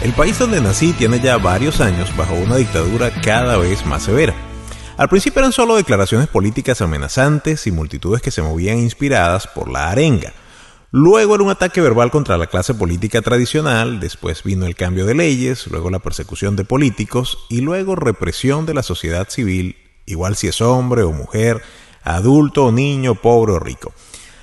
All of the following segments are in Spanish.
El país donde nací tiene ya varios años bajo una dictadura cada vez más severa. Al principio eran solo declaraciones políticas amenazantes y multitudes que se movían inspiradas por la arenga. Luego era un ataque verbal contra la clase política tradicional, después vino el cambio de leyes, luego la persecución de políticos y luego represión de la sociedad civil, igual si es hombre o mujer, adulto o niño, pobre o rico.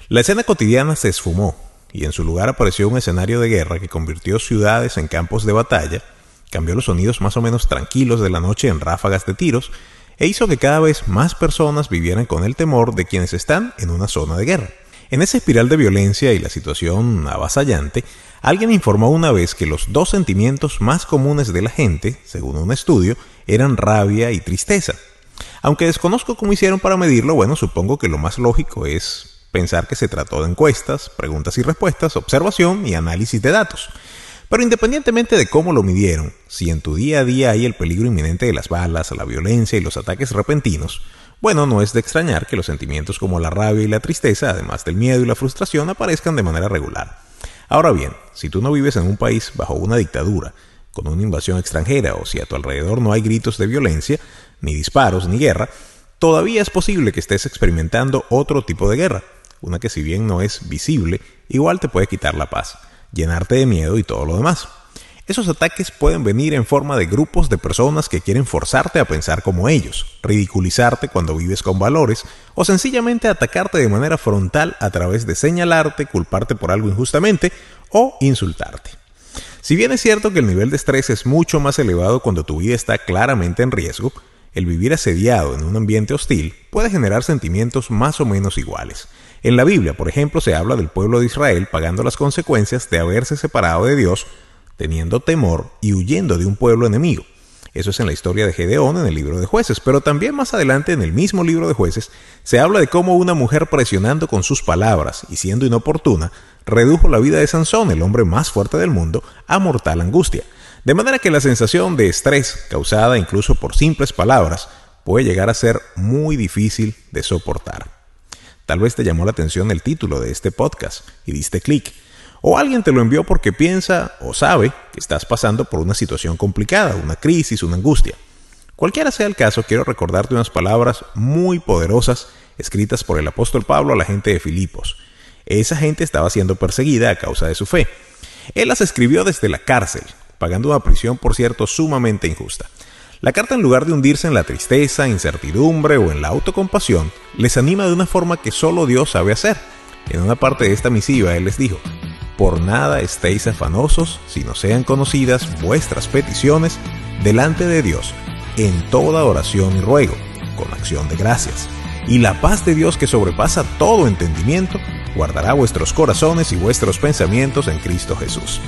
La escena cotidiana se esfumó y en su lugar apareció un escenario de guerra que convirtió ciudades en campos de batalla, cambió los sonidos más o menos tranquilos de la noche en ráfagas de tiros e hizo que cada vez más personas vivieran con el temor de quienes están en una zona de guerra. En esa espiral de violencia y la situación avasallante, alguien informó una vez que los dos sentimientos más comunes de la gente, según un estudio, eran rabia y tristeza. Aunque desconozco cómo hicieron para medirlo, bueno, supongo que lo más lógico es pensar que se trató de encuestas, preguntas y respuestas, observación y análisis de datos. Pero independientemente de cómo lo midieron, si en tu día a día hay el peligro inminente de las balas, la violencia y los ataques repentinos, bueno, no es de extrañar que los sentimientos como la rabia y la tristeza, además del miedo y la frustración, aparezcan de manera regular. Ahora bien, si tú no vives en un país bajo una dictadura, con una invasión extranjera o si a tu alrededor no hay gritos de violencia, ni disparos, ni guerra, todavía es posible que estés experimentando otro tipo de guerra, una que si bien no es visible, igual te puede quitar la paz, llenarte de miedo y todo lo demás. Esos ataques pueden venir en forma de grupos de personas que quieren forzarte a pensar como ellos, ridiculizarte cuando vives con valores o sencillamente atacarte de manera frontal a través de señalarte, culparte por algo injustamente o insultarte. Si bien es cierto que el nivel de estrés es mucho más elevado cuando tu vida está claramente en riesgo, el vivir asediado en un ambiente hostil puede generar sentimientos más o menos iguales. En la Biblia, por ejemplo, se habla del pueblo de Israel pagando las consecuencias de haberse separado de Dios teniendo temor y huyendo de un pueblo enemigo. Eso es en la historia de Gedeón en el libro de jueces, pero también más adelante en el mismo libro de jueces se habla de cómo una mujer presionando con sus palabras y siendo inoportuna redujo la vida de Sansón, el hombre más fuerte del mundo, a mortal angustia. De manera que la sensación de estrés causada incluso por simples palabras puede llegar a ser muy difícil de soportar. Tal vez te llamó la atención el título de este podcast y diste clic o alguien te lo envió porque piensa o sabe que estás pasando por una situación complicada, una crisis, una angustia. Cualquiera sea el caso, quiero recordarte unas palabras muy poderosas escritas por el apóstol Pablo a la gente de Filipos. Esa gente estaba siendo perseguida a causa de su fe. Él las escribió desde la cárcel, pagando una prisión, por cierto, sumamente injusta. La carta, en lugar de hundirse en la tristeza, incertidumbre o en la autocompasión, les anima de una forma que solo Dios sabe hacer. En una parte de esta misiva, Él les dijo, por nada estéis afanosos, sino sean conocidas vuestras peticiones delante de Dios, en toda oración y ruego, con acción de gracias. Y la paz de Dios que sobrepasa todo entendimiento, guardará vuestros corazones y vuestros pensamientos en Cristo Jesús.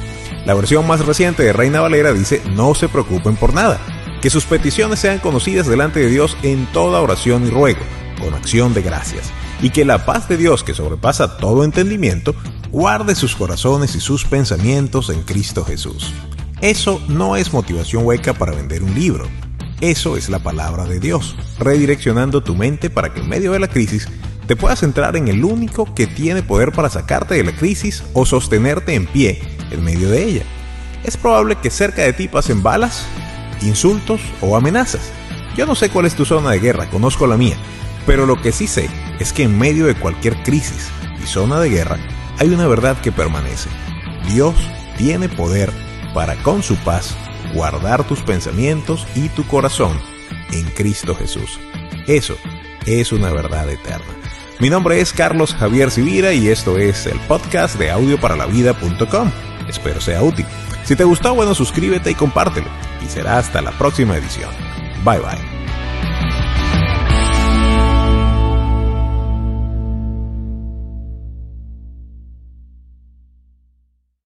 La versión más reciente de Reina Valera dice, no se preocupen por nada, que sus peticiones sean conocidas delante de Dios en toda oración y ruego, con acción de gracias, y que la paz de Dios que sobrepasa todo entendimiento, guarde sus corazones y sus pensamientos en Cristo Jesús. Eso no es motivación hueca para vender un libro. Eso es la palabra de Dios, redireccionando tu mente para que en medio de la crisis te puedas centrar en el único que tiene poder para sacarte de la crisis o sostenerte en pie en medio de ella. Es probable que cerca de ti pasen balas, insultos o amenazas. Yo no sé cuál es tu zona de guerra, conozco la mía, pero lo que sí sé es que en medio de cualquier crisis y zona de guerra, hay una verdad que permanece. Dios tiene poder para con su paz guardar tus pensamientos y tu corazón en Cristo Jesús. Eso es una verdad eterna. Mi nombre es Carlos Javier Civira y esto es el podcast de audioparalavida.com. Espero sea útil. Si te gustó, bueno, suscríbete y compártelo. Y será hasta la próxima edición. Bye bye.